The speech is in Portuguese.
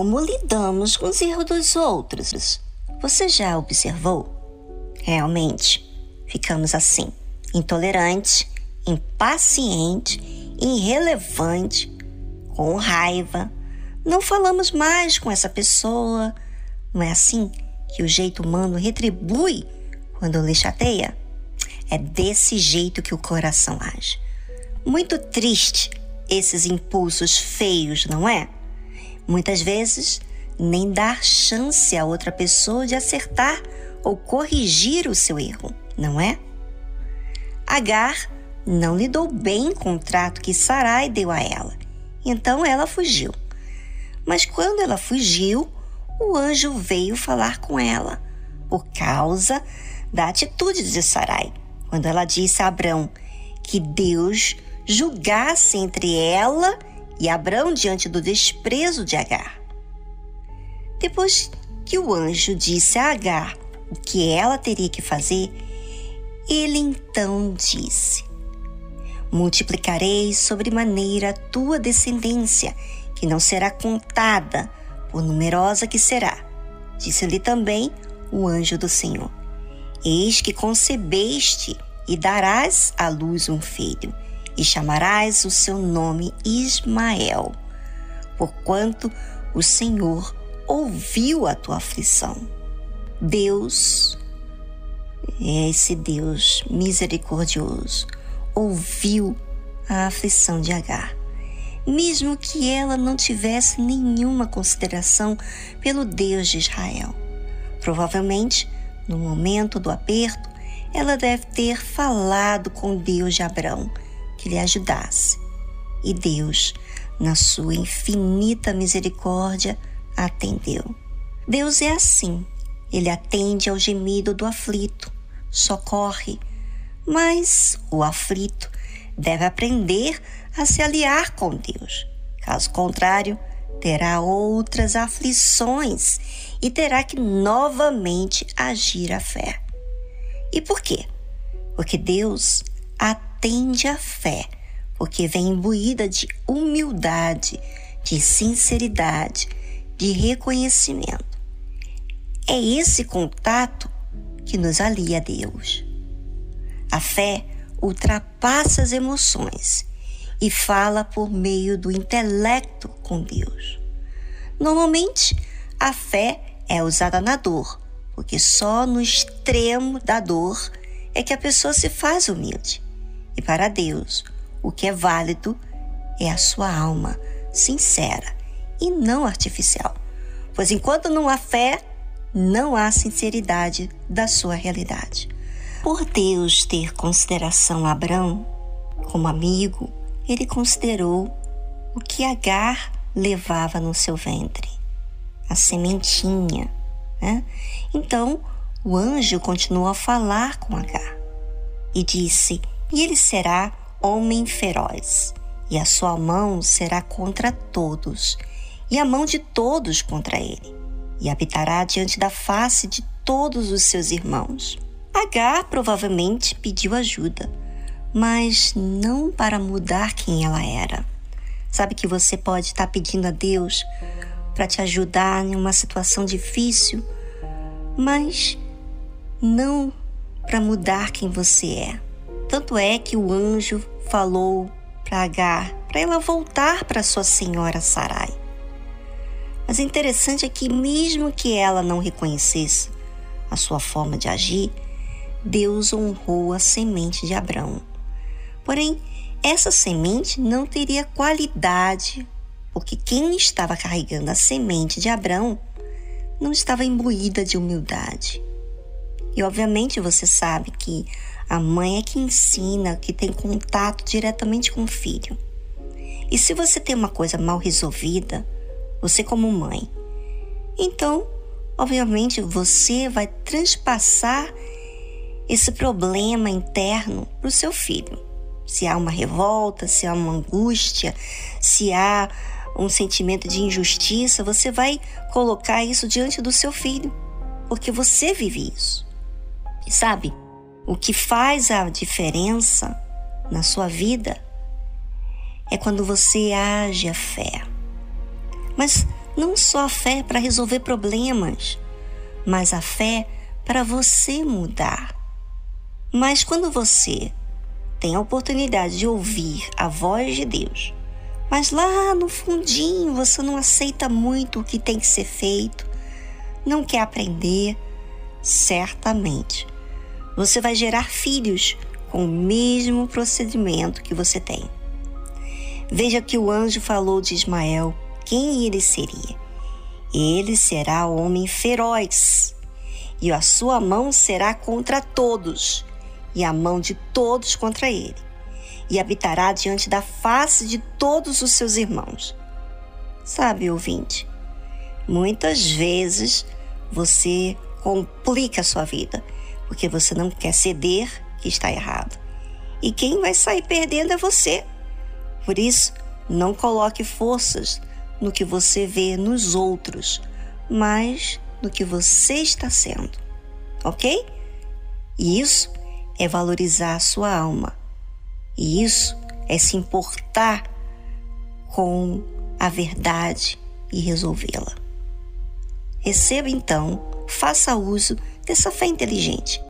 como lidamos com os erros dos outros. Você já observou? Realmente, ficamos assim, intolerante, impaciente, irrelevante, com raiva. Não falamos mais com essa pessoa. Não é assim que o jeito humano retribui quando lhe chateia? É desse jeito que o coração age. Muito triste esses impulsos feios, não é? Muitas vezes, nem dar chance a outra pessoa de acertar ou corrigir o seu erro, não é? Agar não lidou bem com o trato que Sarai deu a ela, então ela fugiu. Mas quando ela fugiu, o anjo veio falar com ela, por causa da atitude de Sarai, quando ela disse a Abrão que Deus julgasse entre ela e Abrão diante do desprezo de Agar. Depois que o anjo disse a Agar o que ela teria que fazer, ele então disse: Multiplicarei sobremaneira a tua descendência, que não será contada, por numerosa que será. Disse-lhe também o anjo do Senhor: Eis que concebeste e darás à luz um filho, e chamarás o seu nome Ismael, porquanto o Senhor ouviu a tua aflição. Deus é esse Deus misericordioso, ouviu a aflição de Agar, mesmo que ela não tivesse nenhuma consideração pelo Deus de Israel. Provavelmente, no momento do aperto, ela deve ter falado com Deus de Abrão que lhe ajudasse. E Deus, na sua infinita misericórdia, atendeu. Deus é assim. Ele atende ao gemido do aflito, socorre, mas o aflito deve aprender a se aliar com Deus. Caso contrário, terá outras aflições e terá que novamente agir a fé. E por quê? Porque Deus atende a fé, porque vem imbuída de humildade, de sinceridade, de reconhecimento. É esse contato que nos alia a Deus. A fé ultrapassa as emoções e fala por meio do intelecto com Deus. Normalmente, a fé é usada na dor, porque só no extremo da dor é que a pessoa se faz humilde. E para Deus, o que é válido é a sua alma sincera e não artificial. Pois enquanto não há fé, não há sinceridade da sua realidade. Por Deus ter consideração a Abrão como amigo, ele considerou o que Agar levava no seu ventre, a sementinha. Né? Então o anjo continuou a falar com Agar e disse: E ele será homem feroz, e a sua mão será contra todos, e a mão de todos contra ele, e habitará diante da face de todos os seus irmãos. Agar provavelmente pediu ajuda, mas não para mudar quem ela era. Sabe que você pode estar pedindo a Deus para te ajudar em uma situação difícil, mas não para mudar quem você é. Tanto é que o anjo falou para Agar para ela voltar para sua senhora Sarai. Mas interessante é que, mesmo que ela não reconhecesse a sua forma de agir, Deus honrou a semente de Abraão. Porém, essa semente não teria qualidade, porque quem estava carregando a semente de Abraão não estava imbuída de humildade. E obviamente você sabe que a mãe é que ensina, que tem contato diretamente com o filho. E se você tem uma coisa mal resolvida, você como mãe, então, obviamente, você vai transpassar esse problema interno para o seu filho. Se há uma revolta, se há uma angústia, se há um sentimento de injustiça, você vai colocar isso diante do seu filho, porque você vive isso. E sabe, o que faz a diferença na sua vida é quando você age a fé. Mas não só a fé para resolver problemas, mas a fé para você mudar. Mas quando você tem a oportunidade de ouvir a voz de Deus, mas lá no fundinho você não aceita muito o que tem que ser feito, não quer aprender, certamente você vai gerar filhos com o mesmo procedimento que você tem. Veja que o anjo falou de Ismael quem ele seria. Ele será homem feroz, e a sua mão será contra todos, e a mão de todos contra ele, e habitará diante da face de todos os seus irmãos. Sabe, ouvinte, muitas vezes você complica a sua vida porque você não quer ceder que está errado. E quem vai sair perdendo é você. Por isso, não coloque forças no que você vê nos outros, mas no que você está sendo. Ok? E isso é valorizar a sua alma. E isso é se importar com a verdade e resolvê-la. Receba então, faça uso dessa fé inteligente